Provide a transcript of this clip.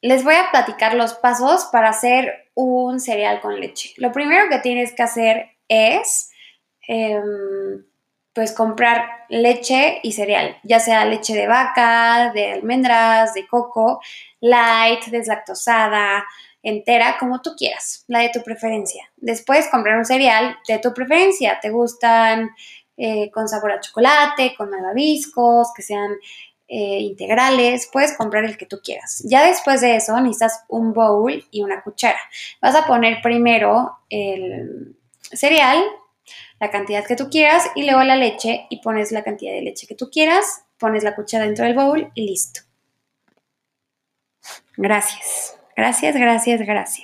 les voy a platicar los pasos para hacer un cereal con leche. Lo primero que tienes que hacer es, em, pues, comprar leche y cereal, ya sea leche de vaca, de almendras, de coco, light, deslactosada, entera, como tú quieras, la de tu preferencia. Después comprar un cereal de tu preferencia. ¿Te gustan eh, con sabor a chocolate, con malvaviscos, que sean eh, integrales? Puedes comprar el que tú quieras. Ya después de eso necesitas un bowl y una cuchara. Vas a poner primero el cereal, la cantidad que tú quieras, y luego la leche y pones la cantidad de leche que tú quieras, pones la cuchara dentro del bowl y listo. Gracias. Gracias, gracias, gracias.